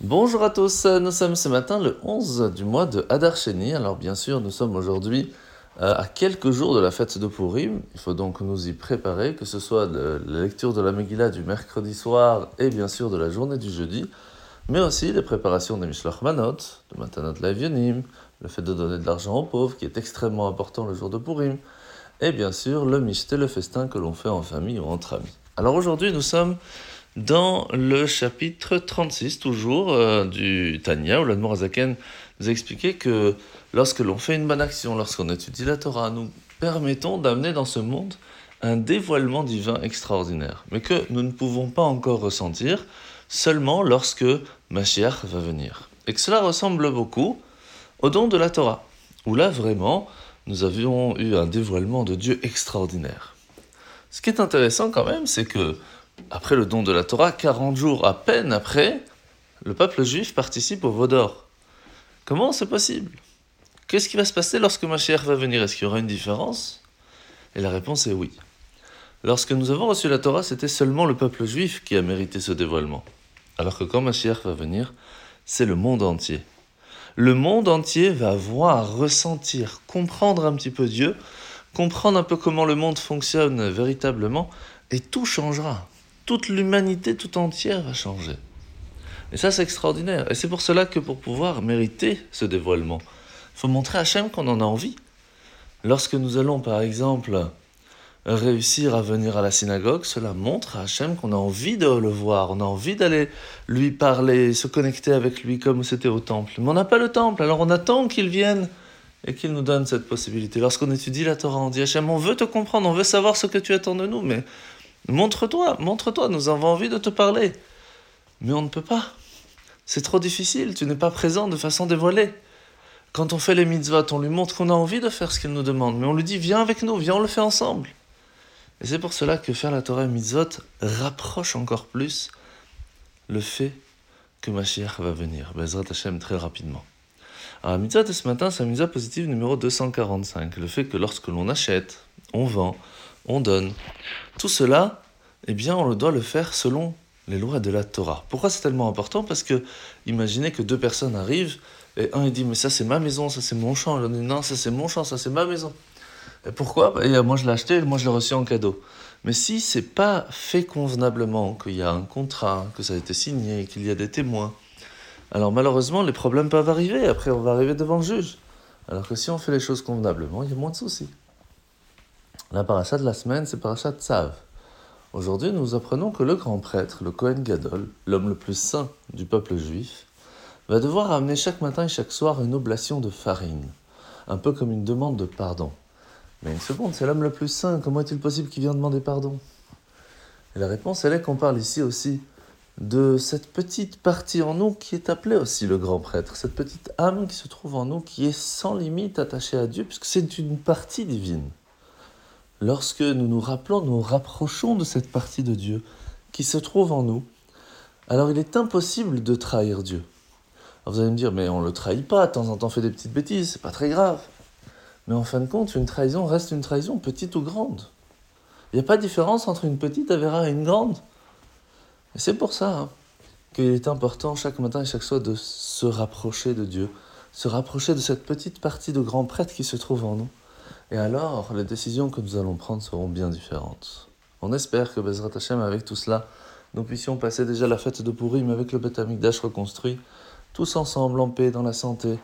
Bonjour à tous, nous sommes ce matin le 11 du mois de Hadar Sheni. Alors bien sûr, nous sommes aujourd'hui euh, à quelques jours de la fête de Purim. Il faut donc nous y préparer, que ce soit la lecture de la Megillah du mercredi soir et bien sûr de la journée du jeudi, mais aussi les préparations des Mishlach Manot, de Matanot Lavionim, le fait de donner de l'argent aux pauvres qui est extrêmement important le jour de Purim, et bien sûr le Mishté, le festin que l'on fait en famille ou entre amis. Alors aujourd'hui, nous sommes dans le chapitre 36, toujours, euh, du Tanya, où l'Admorazaken nous a expliqué que lorsque l'on fait une bonne action, lorsqu'on étudie la Torah, nous permettons d'amener dans ce monde un dévoilement divin extraordinaire, mais que nous ne pouvons pas encore ressentir seulement lorsque Mashiach va venir. Et que cela ressemble beaucoup au don de la Torah, où là vraiment, nous avions eu un dévoilement de Dieu extraordinaire. Ce qui est intéressant quand même, c'est que après le don de la Torah, 40 jours à peine après, le peuple juif participe au Vaudor. Comment c'est possible? Qu'est-ce qui va se passer lorsque Mashiach va venir? Est-ce qu'il y aura une différence? Et la réponse est oui. Lorsque nous avons reçu la Torah, c'était seulement le peuple juif qui a mérité ce dévoilement. Alors que quand Mashiach va venir, c'est le monde entier. Le monde entier va voir, ressentir, comprendre un petit peu Dieu, comprendre un peu comment le monde fonctionne véritablement, et tout changera toute l'humanité tout entière va changer. Et ça, c'est extraordinaire. Et c'est pour cela que pour pouvoir mériter ce dévoilement, il faut montrer à Hachem qu'on en a envie. Lorsque nous allons, par exemple, réussir à venir à la synagogue, cela montre à Hachem qu'on a envie de le voir, on a envie d'aller lui parler, se connecter avec lui comme c'était au temple. Mais on n'a pas le temple, alors on attend qu'il vienne et qu'il nous donne cette possibilité. Lorsqu'on étudie la Torah, on dit Hachem, on veut te comprendre, on veut savoir ce que tu attends de nous, mais Montre-toi, montre-toi, nous avons envie de te parler. Mais on ne peut pas. C'est trop difficile, tu n'es pas présent de façon dévoilée. Quand on fait les mitzvot, on lui montre qu'on a envie de faire ce qu'il nous demande, mais on lui dit viens avec nous, viens, on le fait ensemble. Et c'est pour cela que faire la Torah et mitzvot rapproche encore plus le fait que Mashiach va venir, Bezrat Hashem, très rapidement. Alors la mitzvah de ce matin, c'est la mitzvah positive numéro 245, le fait que lorsque l'on achète, on vend, on donne. Tout cela, eh bien, on doit le faire selon les lois de la Torah. Pourquoi c'est tellement important? Parce que imaginez que deux personnes arrivent et un il dit mais ça c'est ma maison, ça c'est mon champ, l'autre dit non ça c'est mon champ, ça c'est ma maison. Et pourquoi? Et Moi je l'ai acheté, moi je l'ai reçu en cadeau. Mais si c'est pas fait convenablement, qu'il y a un contrat, que ça a été signé, qu'il y a des témoins, alors malheureusement les problèmes peuvent arriver. Après on va arriver devant le juge. Alors que si on fait les choses convenablement, il y a moins de soucis. La paracha de la semaine, c'est paracha Tzav. Aujourd'hui, nous apprenons que le grand prêtre, le Kohen Gadol, l'homme le plus saint du peuple juif, va devoir amener chaque matin et chaque soir une oblation de farine, un peu comme une demande de pardon. Mais une seconde, c'est l'homme le plus saint, comment est-il possible qu'il vienne demander pardon? La réponse, elle est qu'on parle ici aussi de cette petite partie en nous qui est appelée aussi le grand prêtre, cette petite âme qui se trouve en nous, qui est sans limite attachée à Dieu, puisque c'est une partie divine lorsque nous nous rappelons, nous rapprochons de cette partie de Dieu qui se trouve en nous, alors il est impossible de trahir Dieu. vous allez me dire, mais on ne le trahit pas, de temps en temps on fait des petites bêtises, c'est pas très grave. Mais en fin de compte, une trahison reste une trahison, petite ou grande. Il n'y a pas de différence entre une petite avéra et une grande. Et c'est pour ça hein, qu'il est important chaque matin et chaque soir de se rapprocher de Dieu, se rapprocher de cette petite partie de grand prêtre qui se trouve en nous. Et alors, les décisions que nous allons prendre seront bien différentes. On espère que Bezrat Hashem, avec tout cela, nous puissions passer déjà la fête de Purim avec le Beth Amikdash reconstruit, tous ensemble en paix, dans la santé,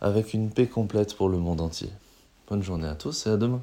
avec une paix complète pour le monde entier. Bonne journée à tous et à demain.